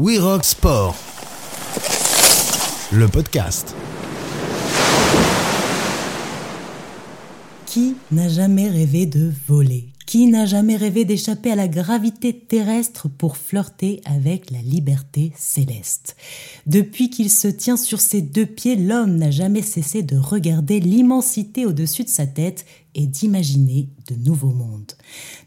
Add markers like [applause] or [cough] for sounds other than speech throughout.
We Rock Sport, le podcast. Qui n'a jamais rêvé de voler? Qui n'a jamais rêvé d'échapper à la gravité terrestre pour flirter avec la liberté céleste? Depuis qu'il se tient sur ses deux pieds, l'homme n'a jamais cessé de regarder l'immensité au-dessus de sa tête et d'imaginer de nouveaux mondes.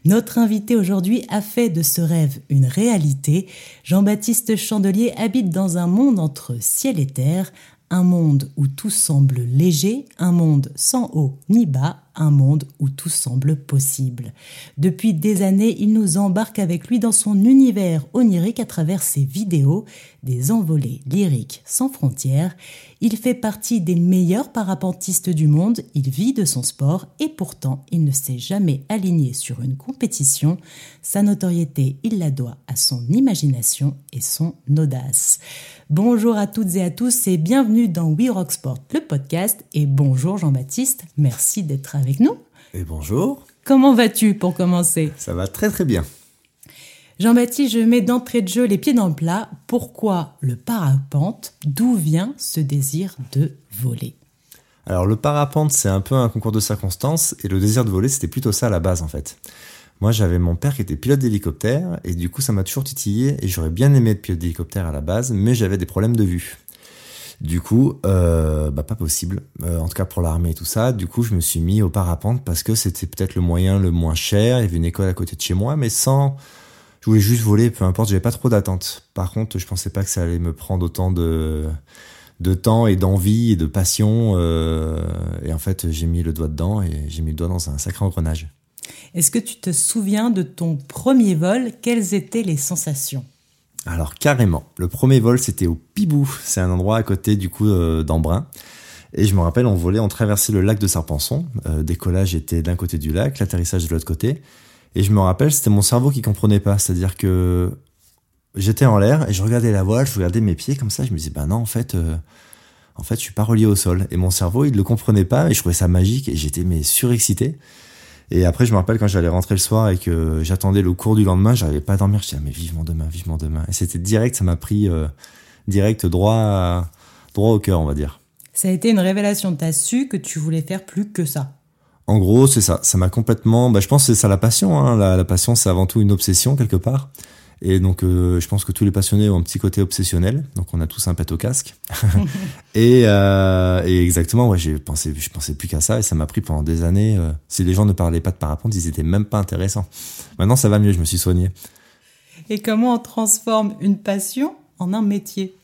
Notre invité aujourd'hui a fait de ce rêve une réalité. Jean-Baptiste Chandelier habite dans un monde entre ciel et terre, un monde où tout semble léger, un monde sans haut ni bas, un monde où tout semble possible. Depuis des années, il nous embarque avec lui dans son univers onirique à travers ses vidéos, des envolées lyriques sans frontières. Il fait partie des meilleurs parapentistes du monde, il vit de son sport et pourtant il ne s'est jamais aligné sur une compétition. Sa notoriété, il la doit à son imagination et son audace. Bonjour à toutes et à tous et bienvenue dans We Rock Sport, le podcast. Et bonjour Jean-Baptiste, merci d'être avec nous. Et bonjour. Comment vas-tu pour commencer? Ça va très très bien. Jean-Baptiste, je mets d'entrée de jeu les pieds dans le plat. Pourquoi le parapente? D'où vient ce désir de voler? Alors le parapente, c'est un peu un concours de circonstances et le désir de voler, c'était plutôt ça à la base en fait. Moi, j'avais mon père qui était pilote d'hélicoptère et du coup, ça m'a toujours titillé et j'aurais bien aimé être pilote d'hélicoptère à la base, mais j'avais des problèmes de vue. Du coup, euh, bah pas possible. Euh, en tout cas pour l'armée et tout ça. Du coup, je me suis mis au parapente parce que c'était peut-être le moyen le moins cher. Il y avait une école à côté de chez moi, mais sans. Je voulais juste voler, peu importe. J'avais pas trop d'attente. Par contre, je pensais pas que ça allait me prendre autant de de temps et d'envie et de passion. Euh, et en fait, j'ai mis le doigt dedans et j'ai mis le doigt dans un sacré engrenage. Est-ce que tu te souviens de ton premier vol? Quelles étaient les sensations? Alors carrément, le premier vol c'était au Pibou, c'est un endroit à côté du coup euh, d'Embrun. Et je me rappelle, on volait, on traversait le lac de Serpenson. Euh, décollage était d'un côté du lac, l'atterrissage de l'autre côté. Et je me rappelle, c'était mon cerveau qui comprenait pas. C'est-à-dire que j'étais en l'air et je regardais la voile, je regardais mes pieds comme ça. Je me disais, bah non, en fait, euh, en fait, je suis pas relié au sol. Et mon cerveau, il le comprenait pas. Et je trouvais ça magique et j'étais mais surexcité. Et après, je me rappelle quand j'allais rentrer le soir et que j'attendais le cours du lendemain, j'arrivais pas à dormir. Je disais, ah, mais vivement demain, vivement demain. Et c'était direct, ça m'a pris euh, direct droit, droit au cœur, on va dire. Ça a été une révélation. T'as su que tu voulais faire plus que ça. En gros, c'est ça. Ça m'a complètement. Bah, je pense que c'est ça la passion. Hein. La, la passion, c'est avant tout une obsession quelque part. Et donc, euh, je pense que tous les passionnés ont un petit côté obsessionnel. Donc, on a tous un pet au casque. [laughs] et, euh, et, exactement, ouais, j'ai pensé, je pensais plus qu'à ça. Et ça m'a pris pendant des années. Euh, si les gens ne parlaient pas de parapente, ils étaient même pas intéressants. Maintenant, ça va mieux. Je me suis soigné. Et comment on transforme une passion en un métier?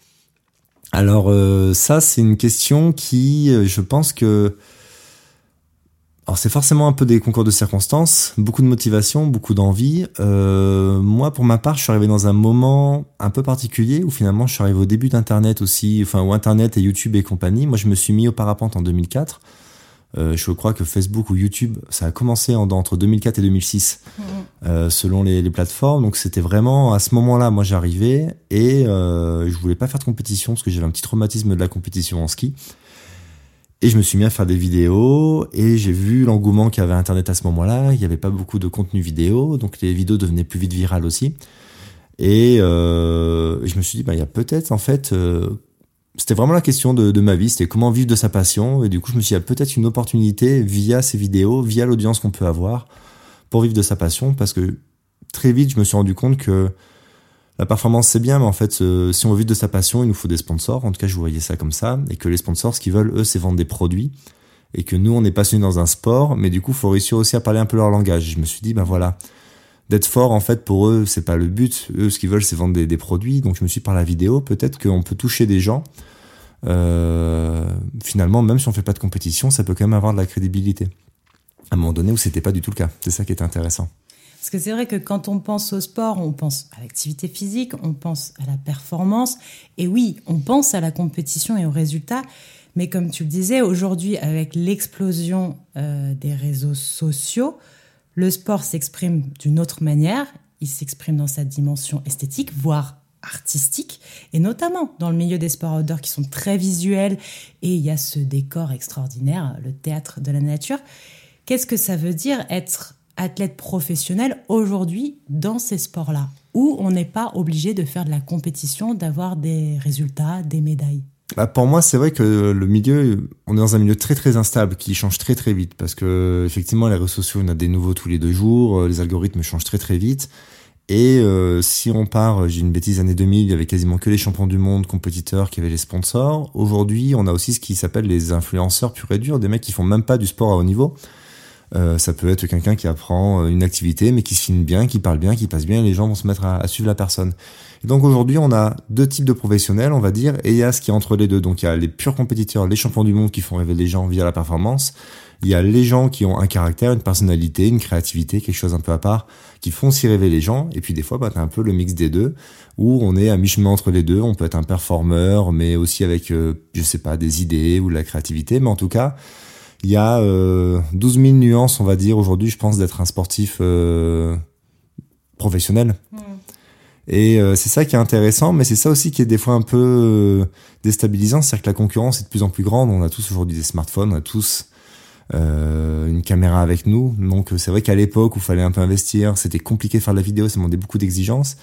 Alors, ça, c'est une question qui, je pense que alors c'est forcément un peu des concours de circonstances, beaucoup de motivation, beaucoup d'envie. Euh, moi, pour ma part, je suis arrivé dans un moment un peu particulier où finalement je suis arrivé au début d'Internet aussi, enfin où Internet et YouTube et compagnie. Moi, je me suis mis au parapente en 2004. Euh, je crois que Facebook ou YouTube, ça a commencé en, entre 2004 et 2006, mmh. euh, selon les, les, plateformes. Donc c'était vraiment à ce moment-là, moi j'arrivais et euh, je voulais pas faire de compétition parce que j'avais un petit traumatisme de la compétition en ski. Et je me suis mis à faire des vidéos et j'ai vu l'engouement qu'il y avait Internet à ce moment-là. Il n'y avait pas beaucoup de contenu vidéo, donc les vidéos devenaient plus vite virales aussi. Et euh, je me suis dit, bah, il y a peut-être en fait, euh, c'était vraiment la question de, de ma vie, c'était comment vivre de sa passion. Et du coup, je me suis dit, il y a peut-être une opportunité via ces vidéos, via l'audience qu'on peut avoir, pour vivre de sa passion, parce que très vite, je me suis rendu compte que la performance c'est bien, mais en fait, euh, si on veut vivre de sa passion, il nous faut des sponsors. En tout cas, je voyais ça comme ça, et que les sponsors, ce qu'ils veulent, eux, c'est vendre des produits, et que nous, on est passionnés dans un sport, mais du coup, faut réussir aussi à parler un peu leur langage. Je me suis dit, ben voilà, d'être fort, en fait, pour eux, c'est pas le but. Eux, ce qu'ils veulent, c'est vendre des, produits. Donc, je me suis dit, par la vidéo, peut-être qu'on peut toucher des gens. Euh, finalement, même si on fait pas de compétition, ça peut quand même avoir de la crédibilité. À un moment donné où c'était pas du tout le cas. C'est ça qui est intéressant. Parce que c'est vrai que quand on pense au sport, on pense à l'activité physique, on pense à la performance, et oui, on pense à la compétition et aux résultats. Mais comme tu le disais, aujourd'hui, avec l'explosion euh, des réseaux sociaux, le sport s'exprime d'une autre manière. Il s'exprime dans sa dimension esthétique, voire artistique, et notamment dans le milieu des sports outdoor qui sont très visuels, et il y a ce décor extraordinaire, le théâtre de la nature. Qu'est-ce que ça veut dire être athlète professionnel aujourd'hui dans ces sports-là où on n'est pas obligé de faire de la compétition, d'avoir des résultats, des médailles bah pour moi, c'est vrai que le milieu, on est dans un milieu très très instable qui change très très vite parce que effectivement, les réseaux sociaux, on a des nouveaux tous les deux jours, les algorithmes changent très très vite. Et euh, si on part, j'ai une bêtise, année 2000, il y avait quasiment que les champions du monde, compétiteurs, qui avaient les sponsors. Aujourd'hui, on a aussi ce qui s'appelle les influenceurs purs et durs, des mecs qui font même pas du sport à haut niveau. Euh, ça peut être quelqu'un qui apprend une activité, mais qui se filme bien, qui parle bien, qui passe bien, et les gens vont se mettre à, suivre la personne. Donc aujourd'hui, on a deux types de professionnels, on va dire, et il y a ce qui est entre les deux. Donc il y a les purs compétiteurs, les champions du monde qui font rêver les gens via la performance. Il y a les gens qui ont un caractère, une personnalité, une créativité, quelque chose un peu à part, qui font s'y rêver les gens. Et puis des fois, bah, t'as un peu le mix des deux, où on est à mi-chemin entre les deux. On peut être un performeur, mais aussi avec, euh, je sais pas, des idées ou de la créativité. Mais en tout cas, il y a euh, 12 000 nuances, on va dire, aujourd'hui, je pense, d'être un sportif euh, professionnel. Mmh. Et euh, c'est ça qui est intéressant, mais c'est ça aussi qui est des fois un peu euh, déstabilisant, c'est-à-dire que la concurrence est de plus en plus grande. On a tous aujourd'hui des smartphones, on a tous euh, une caméra avec nous. Donc c'est vrai qu'à l'époque où il fallait un peu investir, c'était compliqué de faire de la vidéo, ça demandait beaucoup d'exigences.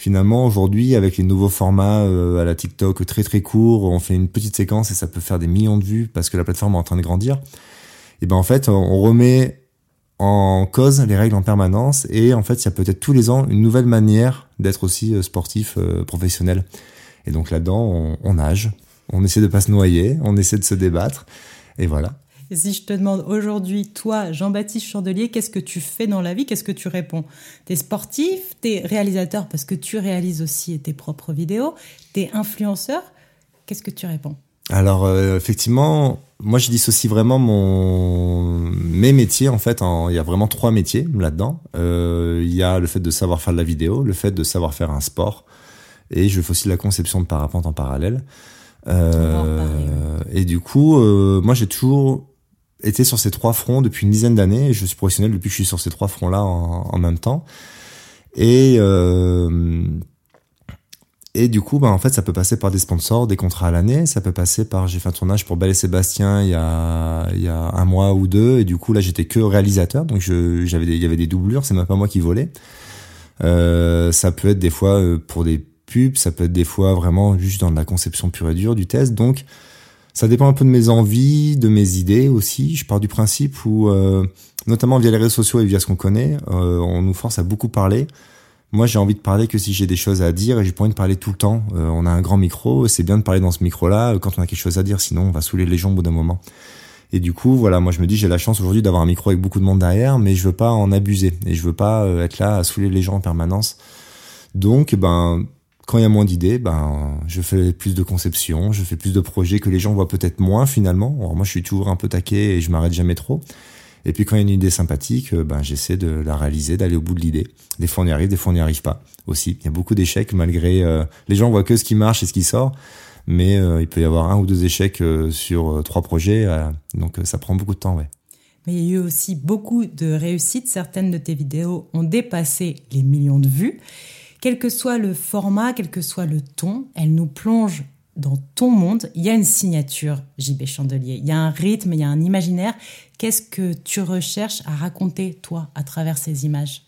Finalement, aujourd'hui, avec les nouveaux formats à la TikTok très très courts, on fait une petite séquence et ça peut faire des millions de vues parce que la plateforme est en train de grandir. Et ben en fait, on remet en cause les règles en permanence et en fait il y a peut-être tous les ans une nouvelle manière d'être aussi euh, sportif euh, professionnel et donc là-dedans on, nage on essaie de pas se noyer on essaie de se débattre et voilà et si je te demande aujourd'hui, toi, Jean-Baptiste Chandelier, qu'est-ce que tu fais dans la vie Qu'est-ce que tu réponds? T'es sportif T'es réalisateur parce que tu réalises aussi tes propres vidéos T'es influenceur Qu'est-ce que tu réponds? Alors, euh, effectivement, moi, je dissocie vraiment mon mes métiers en fait. Il y a vraiment trois métiers là-dedans. Euh, il y a le fait de savoir faire de la vidéo, le fait de savoir faire un sport, et je fais aussi la conception de parapente en parallèle. Euh, et du coup, euh, moi, j'ai toujours été sur ces trois fronts depuis une dizaine d'années. Je suis professionnel depuis que je suis sur ces trois fronts-là en, en, même temps. Et euh, et du coup, bah, en fait, ça peut passer par des sponsors, des contrats à l'année. Ça peut passer par, j'ai fait un tournage pour Belle et Sébastien il y a, il y a un mois ou deux. Et du coup, là, j'étais que réalisateur. Donc, je, j'avais il y avait des doublures. C'est même pas moi qui volais. Euh, ça peut être des fois euh, pour des pubs. Ça peut être des fois vraiment juste dans la conception pure et dure du test. Donc, ça dépend un peu de mes envies, de mes idées aussi. Je pars du principe où, euh, notamment via les réseaux sociaux et via ce qu'on connaît, euh, on nous force à beaucoup parler. Moi, j'ai envie de parler que si j'ai des choses à dire et j'ai pas envie de parler tout le temps. Euh, on a un grand micro, c'est bien de parler dans ce micro-là quand on a quelque chose à dire, sinon on va saouler les gens au bout d'un moment. Et du coup, voilà, moi je me dis j'ai la chance aujourd'hui d'avoir un micro avec beaucoup de monde derrière, mais je veux pas en abuser et je veux pas être là à saouler les gens en permanence. Donc, ben, quand il y a moins d'idées, ben, je fais plus de conception, je fais plus de projets que les gens voient peut-être moins finalement. Moi, je suis toujours un peu taqué et je m'arrête jamais trop. Et puis quand il y a une idée sympathique, euh, ben j'essaie de la réaliser, d'aller au bout de l'idée. Des fois on y arrive, des fois on n'y arrive pas aussi. Il y a beaucoup d'échecs malgré euh, les gens voient que ce qui marche et ce qui sort, mais euh, il peut y avoir un ou deux échecs sur trois projets, donc ça prend beaucoup de temps. Mais il y a eu aussi beaucoup de réussites. Certaines de tes vidéos ont dépassé les millions de vues. Quel que soit le format, quel que soit le ton, elles nous plongent dans ton monde, il y a une signature, JB Chandelier. Il y a un rythme, il y a un imaginaire. Qu'est-ce que tu recherches à raconter, toi, à travers ces images?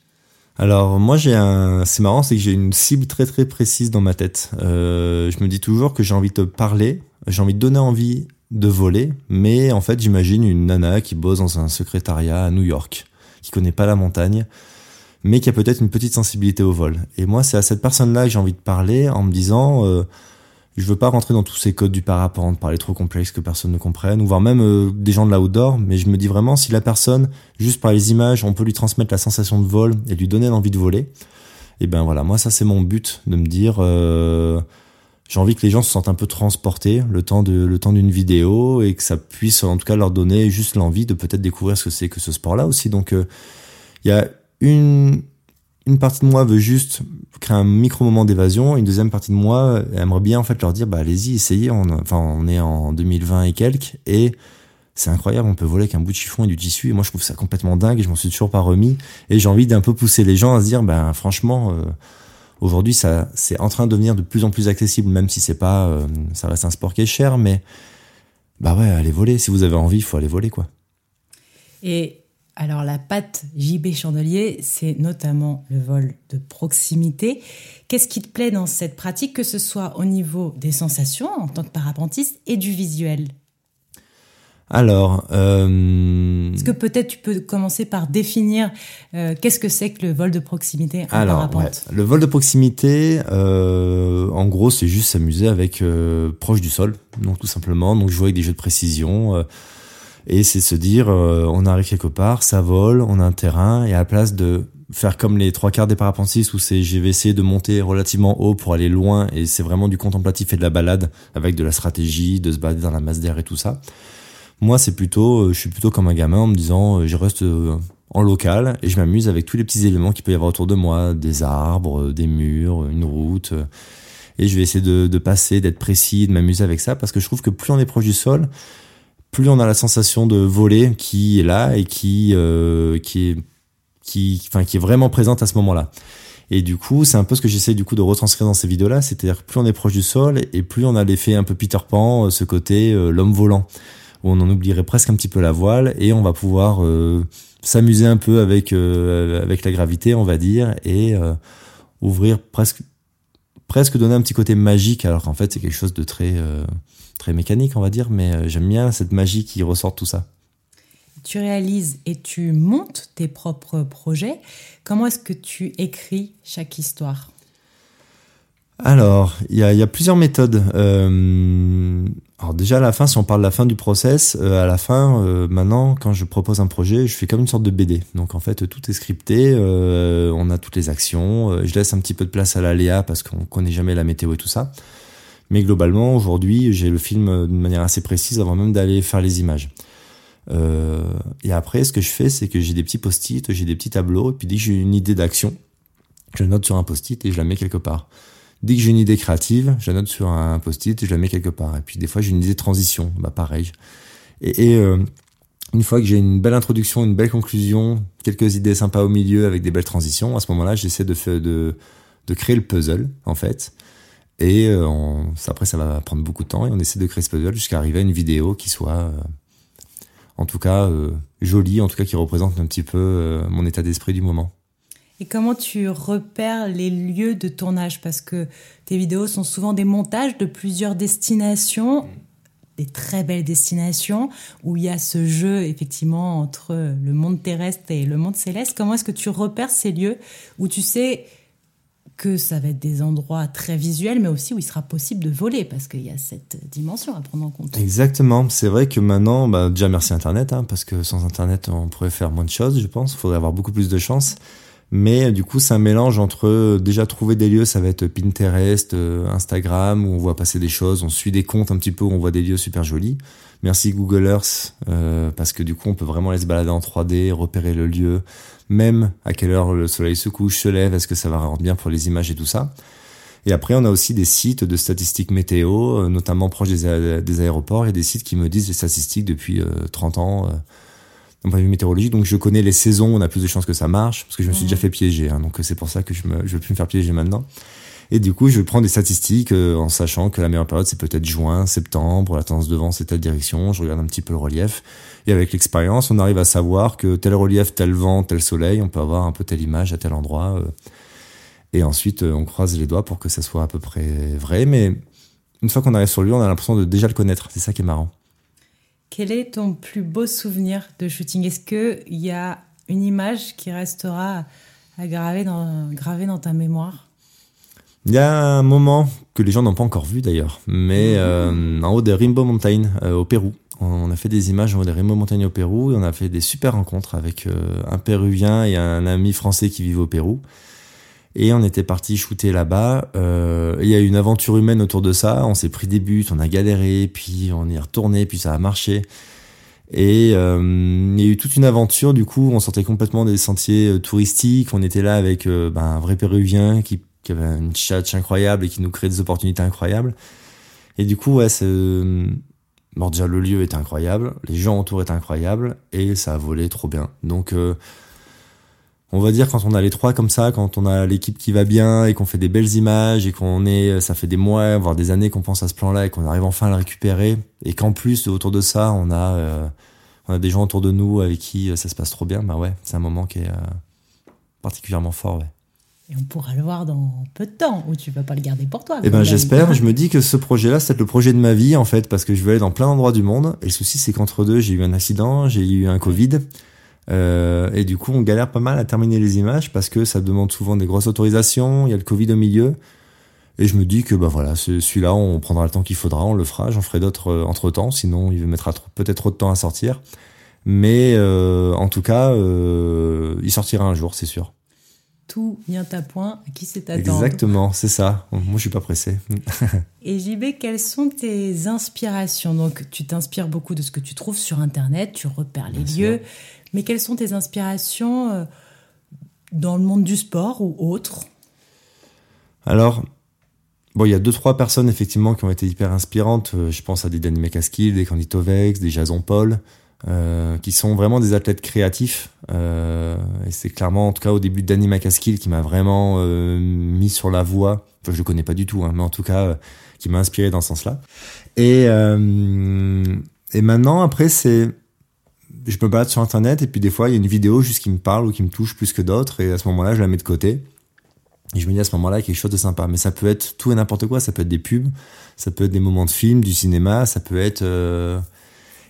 Alors moi j'ai un, c'est marrant, c'est que j'ai une cible très très précise dans ma tête. Euh, je me dis toujours que j'ai envie de parler, j'ai envie de donner envie de voler, mais en fait j'imagine une nana qui bosse dans un secrétariat à New York, qui connaît pas la montagne, mais qui a peut-être une petite sensibilité au vol. Et moi c'est à cette personne-là que j'ai envie de parler en me disant, euh, je veux pas rentrer dans tous ces codes du parapente, parler trop complexe que personne ne comprenne, ou voir même euh, des gens de l'outdoor, mais je me dis vraiment si la personne, juste par les images, on peut lui transmettre la sensation de vol et lui donner l'envie de voler, et ben voilà, moi ça c'est mon but, de me dire, euh, j'ai envie que les gens se sentent un peu transportés le temps de le temps d'une vidéo et que ça puisse en tout cas leur donner juste l'envie de peut-être découvrir ce que c'est que ce sport-là aussi. Donc euh, il y a une une partie de moi veut juste créer un micro moment d'évasion, une deuxième partie de moi aimerait bien en fait leur dire bah allez-y, essayez, on, enfin on est en 2020 et quelques et c'est incroyable, on peut voler avec un bout de chiffon et du tissu et moi je trouve ça complètement dingue et je m'en suis toujours pas remis et j'ai envie d'un peu pousser les gens à se dire ben franchement euh, aujourd'hui ça c'est en train de devenir de plus en plus accessible même si c'est pas euh, ça reste un sport qui est cher mais bah ouais, allez voler si vous avez envie, il faut aller voler quoi. Et Alors la patte JB Chandelier, c'est notamment le vol de proximité. Qu'est-ce qui te plaît dans cette pratique, que ce soit au niveau des sensations en tant que parapentiste et du visuel? Alors, euh... est-ce que peut-être tu peux commencer par définir euh, qu'est-ce que c'est que le vol de proximité en Alors, parapente? Le vol de proximité, euh, en gros, c'est juste s'amuser avec euh, proche du sol, donc tout simplement, donc jouer avec des jeux de précision. Euh, et c'est se dire, euh, on arrive quelque part, ça vole, on a un terrain, et à la place de faire comme les trois quarts des parapentistes où c'est j'ai essayé de monter relativement haut pour aller loin et c'est vraiment du contemplatif et de la balade avec de la stratégie, de se balader dans la masse d'air et tout ça. Moi, c'est plutôt, euh, je suis plutôt comme un gamin en me disant, euh, je reste en local et je m'amuse avec tous les petits éléments qu'il peut y avoir autour de moi, des arbres, des murs, une route. Et je vais essayer de, de passer, d'être précis, de m'amuser avec ça parce que je trouve que plus on est proche du sol, plus on a la sensation de voler qui est là et qui euh, qui est qui enfin qui est vraiment présente à ce moment-là. Et du coup, c'est un peu ce que j'essaie du coup de retranscrire dans ces vidéos-là, c'est-à-dire plus on est proche du sol et plus on a l'effet un peu Peter Pan, euh, ce côté euh, l'homme volant, où on en oublierait presque un petit peu la voile et on va pouvoir euh, s'amuser un peu avec avec la gravité, on va dire, et ouvrir presque presque donner un petit côté magique, alors qu'en fait c'est quelque chose de très très mécanique, on va dire, mais euh, j'aime bien cette magie qui ressort tout ça. Tu réalises et tu montes tes propres projets. Comment est-ce que tu écris chaque histoire? Alors, il y a, y a, plusieurs méthodes. Euh, alors déjà à la fin, si on parle de la fin du process, euh, à la fin, euh, maintenant, quand je propose un projet, je fais comme une sorte de BD. Donc en fait, tout est scripté, euh, on a toutes les actions. je laisse un petit peu de place à l'aléa parce qu'on connaît jamais la météo et tout ça. Mais globalement, aujourd'hui, j'ai le film d'une manière assez précise avant même d'aller faire les images. Et après, ce que je fais, c'est que j'ai des petits post-it, j'ai des petits tableaux, et puis dès que j'ai une idée d'action, je note sur un post-it et je la mets quelque part. Dès que j'ai une idée créative, je la note sur un post-it et je la mets quelque part. Et puis des fois, j'ai une idée de transition, bah pareil. Et, euh, une fois que j'ai une belle introduction, une belle conclusion, quelques idées sympas au milieu avec des belles transitions, à ce moment-là, j'essaie de, créer le puzzle, en fait. Et euh, après, ça va prendre beaucoup de temps et on essaie de créer ce puzzle jusqu'à arriver à une vidéo qui soit, euh, en tout cas, jolie, en tout cas qui représente un petit peu mon état d'esprit du moment. Et comment tu repères les lieux de tournage? Parce que tes vidéos sont souvent des montages de plusieurs destinations, des très belles destinations, où il y a ce jeu effectivement entre le monde terrestre et le monde céleste. Comment est-ce que tu repères ces lieux où tu sais que ça va être des endroits très visuels, mais aussi où il sera possible de voler, parce qu'il y a cette dimension à prendre en compte. Exactement. C'est vrai que maintenant, bah, déjà merci Internet, hein, parce que sans Internet, on pourrait faire moins de choses, je pense. Il faudrait avoir beaucoup plus de chance. Mais du coup, c'est un mélange entre euh, déjà trouver des lieux, ça va être Pinterest, euh, Instagram, où on voit passer des choses, on suit des comptes un petit peu où on voit des lieux super jolis. Merci Google Earth, euh, parce que du coup, on peut vraiment aller se balader en 3D, repérer le lieu, même à quelle heure le soleil se couche, se lève, est-ce que ça va rendre bien pour les images et tout ça. Et après, on a aussi des sites de statistiques météo, notamment proches des, des aéroports. Il y a des sites qui me disent les statistiques depuis 30 ans d'un point de vue météorologique. Donc je connais les saisons, on a plus de chances que ça marche, parce que je me suis déjà fait piéger. Hein, donc c'est pour ça que je ne je veux plus me faire piéger maintenant. Et du coup, je prends des statistiques euh, en sachant que la meilleure période, c'est peut-être juin, septembre, la tendance de vent, c'est telle direction. Je regarde un petit peu le relief. Et avec l'expérience, on arrive à savoir que tel relief, tel vent, tel soleil, on peut avoir un peu telle image à tel endroit. Euh. et ensuite, euh, on croise les doigts pour que ça soit à peu près vrai. Mais une fois qu'on arrive sur lui, on a l'impression de déjà le connaître. C'est ça qui est marrant. Quel est ton plus beau souvenir de shooting? Est-ce qu'il y a une image qui restera à graver dans, gravée dans ta mémoire? Il y a un moment que les gens n'ont pas encore vu d'ailleurs, mais euh, en haut des Rainbow Mountain euh, au Pérou. On a fait des images en haut des Rainbow Mountain au Pérou et on a fait des super rencontres avec euh, un Péruvien et un ami français qui vivent au Pérou. Et on était parti shooter là-bas. Euh, il y a eu une aventure humaine autour de ça. On s'est pris des buts, on a galéré, puis on est retourné, puis ça a marché. Et euh, il y a eu toute une aventure. Du coup, on sortait complètement des sentiers euh, touristiques. On était là avec euh, ben, un vrai Péruvien qui, qui avait une chatch incroyable et qui nous créait des opportunités incroyables. Et du coup, ouais, bon déjà le lieu était incroyable, les gens autour étaient incroyables et ça a volé trop bien. Donc on va dire quand on a les trois comme ça, quand on a l'équipe qui va bien et qu'on fait des belles images et qu'on est, ça fait des mois, voire des années qu'on pense à ce plan-là et qu'on arrive enfin à le récupérer et qu'en plus autour de ça, on a, euh, on a des gens autour de nous avec qui ça se passe trop bien, bah ouais, c'est un moment qui est particulièrement fort, ouais. Et on pourra le voir dans peu de temps, ou tu vas pas le garder pour toi. Eh ben, j'espère. Je me dis que ce projet-là, c'est le projet de ma vie, en fait, parce que je veux aller dans plein d'endroits du monde. Et le souci, c'est qu'entre deux, j'ai eu un accident, j'ai eu un Covid. Euh, et du coup, on galère pas mal à terminer les images parce que ça demande souvent des grosses autorisations. Il y a le Covid au milieu. Et je me dis que bah voilà, celui-là, on prendra le temps qu'il faudra, on le fera. J'en ferai d'autres euh, entre temps, sinon il mettra peut-être trop de temps à sortir. Mais euh, en tout cas, euh, il sortira un jour, c'est sûr tout vient à point, à qui c'est attendre. Exactement, c'est ça. Moi, je suis pas pressé. [laughs] Et JB, quelles sont tes inspirations? Donc, tu t'inspires beaucoup de ce que tu trouves sur Internet, tu repères les lieux, mais quelles sont tes inspirations euh, dans le monde du sport ou autre? Alors, bon, il y a deux, trois personnes, effectivement, qui ont été hyper inspirantes. Euh, je pense à des Danny McCaskill, des Candy Tovex, des Jason Paul. Euh, qui sont vraiment des athlètes créatifs. Et c'est clairement, en tout cas, au début d'Annie McCaskill, qui m'a vraiment mis sur la voie. Enfin, je le connais pas du tout, hein, mais en tout cas, qui m'a inspiré dans ce sens-là. Et, et maintenant, après, c'est je me balade sur internet et puis des fois il y a une vidéo juste qui me parle ou qui me touche plus que d'autres et à ce moment-là je la mets de côté et je me dis à ce moment-là quelque chose de sympa mais ça peut être tout et n'importe quoi ça peut être des pubs ça peut être des moments de film du cinéma ça peut être euh,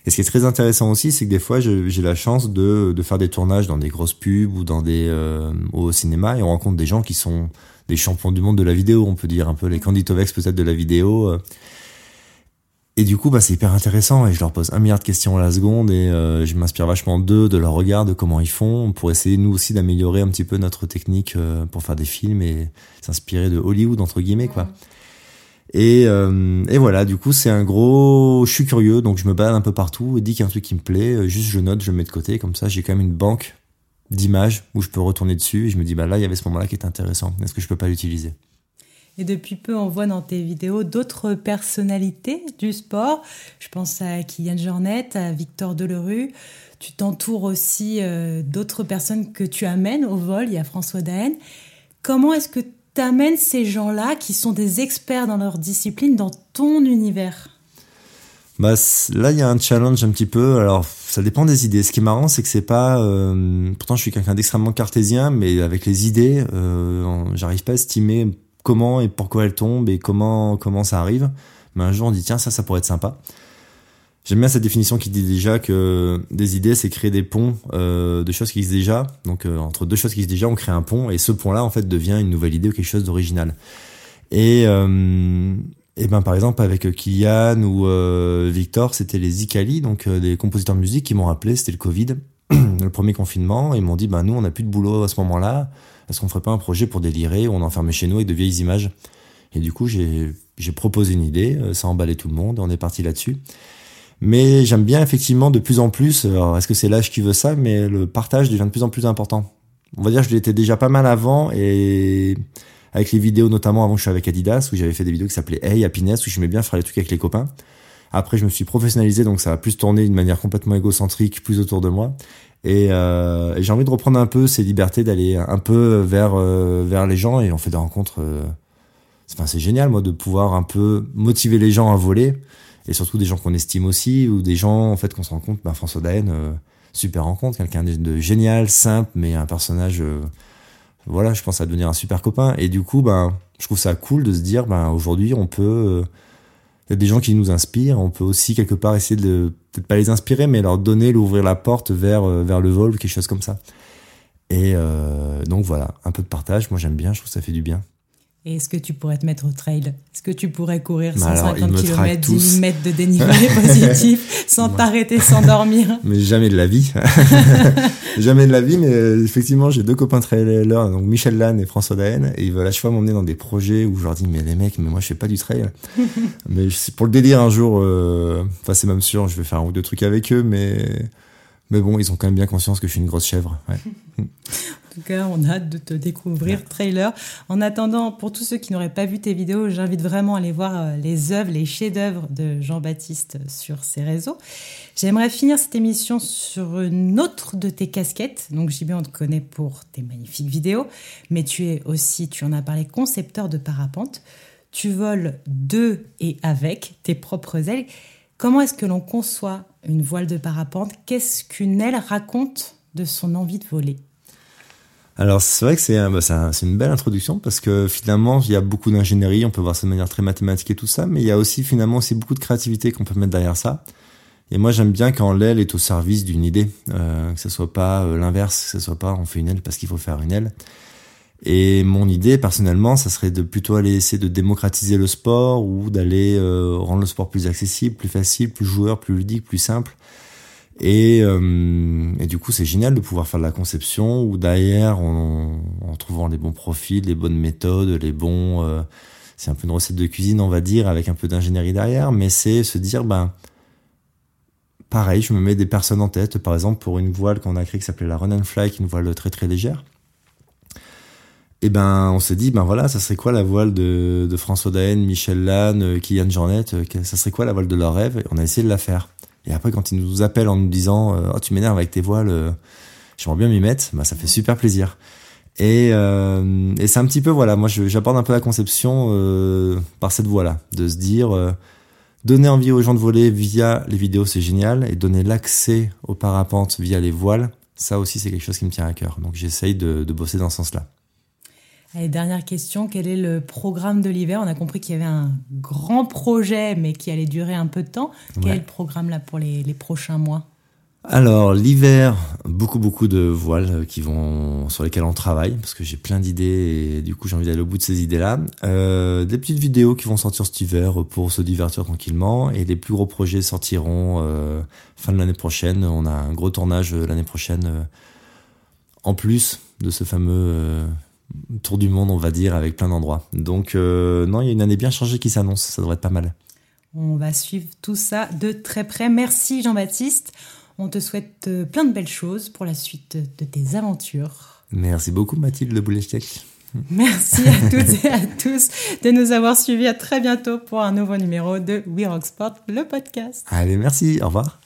et ce qui est très intéressant aussi, c'est que des fois, j'ai la chance de, de, faire des tournages dans des grosses pubs ou dans des euh, au cinéma et on rencontre des gens qui sont des champions du monde de la vidéo, on peut dire un peu les Canditovex peut-être de la vidéo. Euh. Et du coup, bah, c'est hyper intéressant et je leur pose un milliard de questions à la seconde et euh, je m'inspire vachement d'eux, de leur regard, de comment ils font pour essayer nous aussi d'améliorer un petit peu notre technique pour faire des films et s'inspirer de Hollywood entre guillemets quoi. Et, euh, et voilà, du coup, c'est un gros. Je suis curieux, donc je me balade un peu partout et dis qu'il y a un truc qui me plaît, euh, juste je note, je le mets de côté, comme ça, j'ai quand même une banque d'images où je peux retourner dessus et je me dis, bah là, il y avait ce moment-là qui est intéressant. Est-ce que je peux pas l'utiliser? Et depuis peu, on voit dans tes vidéos d'autres personnalités du sport. Je pense à Kylian Jornet, à Victor Delerue. Tu t'entoures aussi euh, d'autres personnes que tu amènes au vol. Il y a François Daen. Comment est-ce que t'amènes ces gens-là qui sont des experts dans leur discipline dans ton univers? Bah, là, il y a un challenge un petit peu. Alors, ça dépend des idées. Ce qui est marrant, c'est que c'est pas. Euh, pourtant, je suis quelqu'un d'extrêmement cartésien, mais avec les idées, euh, j'arrive pas à estimer comment et pourquoi elles tombent et comment comment ça arrive. Mais un jour, on dit tiens, ça, ça pourrait être sympa. J'aime bien cette définition qui dit déjà que des idées, c'est créer des ponts euh, de choses qui existent déjà. Donc euh, entre deux choses qui existent déjà, on crée un pont et ce pont-là, en fait, devient une nouvelle idée ou quelque chose d'original. Et, euh, et ben par exemple avec Kylian ou euh, Victor, c'était les Icali, donc des compositeurs de musique qui m'ont rappelé, c'était le Covid, [clears throat] le premier confinement, et ils m'ont dit ben nous on n'a plus de boulot à ce moment-là, est-ce qu'on ferait pas un projet pour délirer où on enfermait chez nous avec de vieilles images Et du coup j'ai proposé une idée, ça a emballé tout le monde, on est parti là-dessus. Mais j'aime bien effectivement de plus en plus, est-ce que c'est l'âge qui veut ça, mais le partage devient de plus en plus important. On va dire que je l'étais déjà pas mal avant et avec les vidéos notamment avant que je suis avec Adidas où j'avais fait des vidéos qui s'appelaient Hey Happiness où j'aimais bien faire les trucs avec les copains. Après je me suis professionnalisé donc ça a plus tourné d'une manière complètement égocentrique plus autour de moi et, euh, j'ai envie de reprendre un peu ces libertés d'aller un peu vers euh, vers les gens et on fait des rencontres. Euh, enfin c'est génial moi de pouvoir un peu motiver les gens à voler et surtout des gens qu'on estime aussi ou des gens en fait qu'on se rend compte ben François Daen super rencontre quelqu'un de, génial simple mais un personnage voilà je pense à devenir un super copain et du coup ben je trouve ça cool de se dire ben aujourd'hui on peut des gens qui nous inspirent. On peut aussi quelque part essayer de peut-être pas les inspirer mais leur donner l'ouvrir la porte vers vers le vol quelque chose comme ça. Et donc voilà un peu de partage. Moi j'aime bien je trouve que ça fait du bien et est-ce que tu pourrais te mettre au trail? Est-ce que tu pourrais courir 150 km, 10 000 mètres de dénivelé [laughs] positif sans t'arrêter, sans dormir? [laughs] Mais jamais de la vie. [laughs] jamais de la vie, mais euh, effectivement, j'ai deux copains trailers, donc Michel Lannes et François Daen, et ils veulent à chaque fois m'emmener dans des projets où je leur dis, mais les mecs, mais moi je fais pas du trail. mais pour le délire un jour, euh, enfin c'est même sûr, je vais faire un ou deux trucs avec eux, mais mais bon, ils ont quand même bien conscience que je suis une grosse chèvre. Ouais. En tout cas, on a hâte de te découvrir, trailer. En attendant, pour tous ceux qui n'auraient pas vu tes vidéos, j'invite vraiment à aller voir euh, les œuvres, les chefs-d'œuvre de Jean-Baptiste sur ses réseaux. J'aimerais finir cette émission sur une autre de tes casquettes. Donc, JB, on te connaît pour tes magnifiques vidéos, mais tu es aussi, tu en as parlé, concepteur de parapente. Tu voles de et avec tes propres ailes. comment est-ce que l'on conçoit une voile de parapente? Qu'est-ce qu'une aile raconte de son envie de voler? Alors c'est vrai que c'est bah, une belle introduction parce que finalement il y a beaucoup d'ingénierie, on peut voir ça de manière très mathématique et tout ça, mais il y a aussi finalement aussi beaucoup de créativité qu'on peut mettre derrière ça. Et moi j'aime bien quand l'aile est au service d'une idée, euh, que ce soit pas euh, l'inverse, que ce soit pas on fait une aile parce qu'il faut faire une aile. Et mon idée personnellement, ça serait de plutôt aller essayer de démocratiser le sport ou d'aller euh, rendre le sport plus accessible, plus facile, plus joueur, plus ludique, plus simple. Et, euh, du coup, c'est génial de pouvoir faire de la conception ou derrière, en, trouvant les bons profils, les bonnes méthodes, les bons. Euh, c'est un peu une recette de cuisine, on va dire, avec un peu d'ingénierie derrière, mais c'est se dire, ben, pareil, je me mets des personnes en tête. Par exemple, pour une voile qu'on a créée qui s'appelait la Run and Fly, qui est une voile très très légère. Et ben, on s'est dit, ben voilà, ça serait quoi la voile de, de François Daen, Michel Lannes, Kylian Jornet, ça serait quoi la voile de leur rêve Et on a essayé de la faire. Et après, quand ils nous appellent en nous disant euh, Oh, tu m'énerves avec tes voiles, euh, j'aimerais bien m'y mettre, bah, ça fait super plaisir. Et, euh, et c'est un petit peu, voilà, moi j'apporte un peu la conception euh, par cette voie-là, de se dire euh, donner envie aux gens de voler via les vidéos, c'est génial, et donner l'accès aux parapentes via les voiles, ça aussi c'est quelque chose qui me tient à cœur. Donc j'essaye de, de bosser dans ce sens-là. Allez, dernière question, quel est le programme de l'hiver? On a compris qu'il y avait un grand projet, mais qui allait durer un peu de temps. Quel est le programme là pour les, les prochains mois? Alors l'hiver, beaucoup beaucoup de voiles qui vont sur lesquelles on travaille parce que j'ai plein d'idées et du coup j'ai envie d'aller au bout de ces idées-là. Euh, des petites vidéos qui vont sortir cet hiver pour se divertir tranquillement et les plus gros projets sortiront euh, fin de l'année prochaine. On a un gros tournage euh, l'année prochaine euh, en plus de ce fameux euh, tour du monde, on va dire, avec plein d'endroits. Donc, euh, non, il y a une année bien changée qui s'annonce. Ça devrait être pas mal. On va suivre tout ça de très près. Merci Jean-Baptiste. On te souhaite euh, plein de belles choses pour la suite de tes aventures. Merci beaucoup Mathilde boulet Merci à [laughs] toutes et à tous de nous avoir suivis. À très bientôt pour un nouveau numéro de We Rock Sport, le podcast. Allez, merci. Au revoir.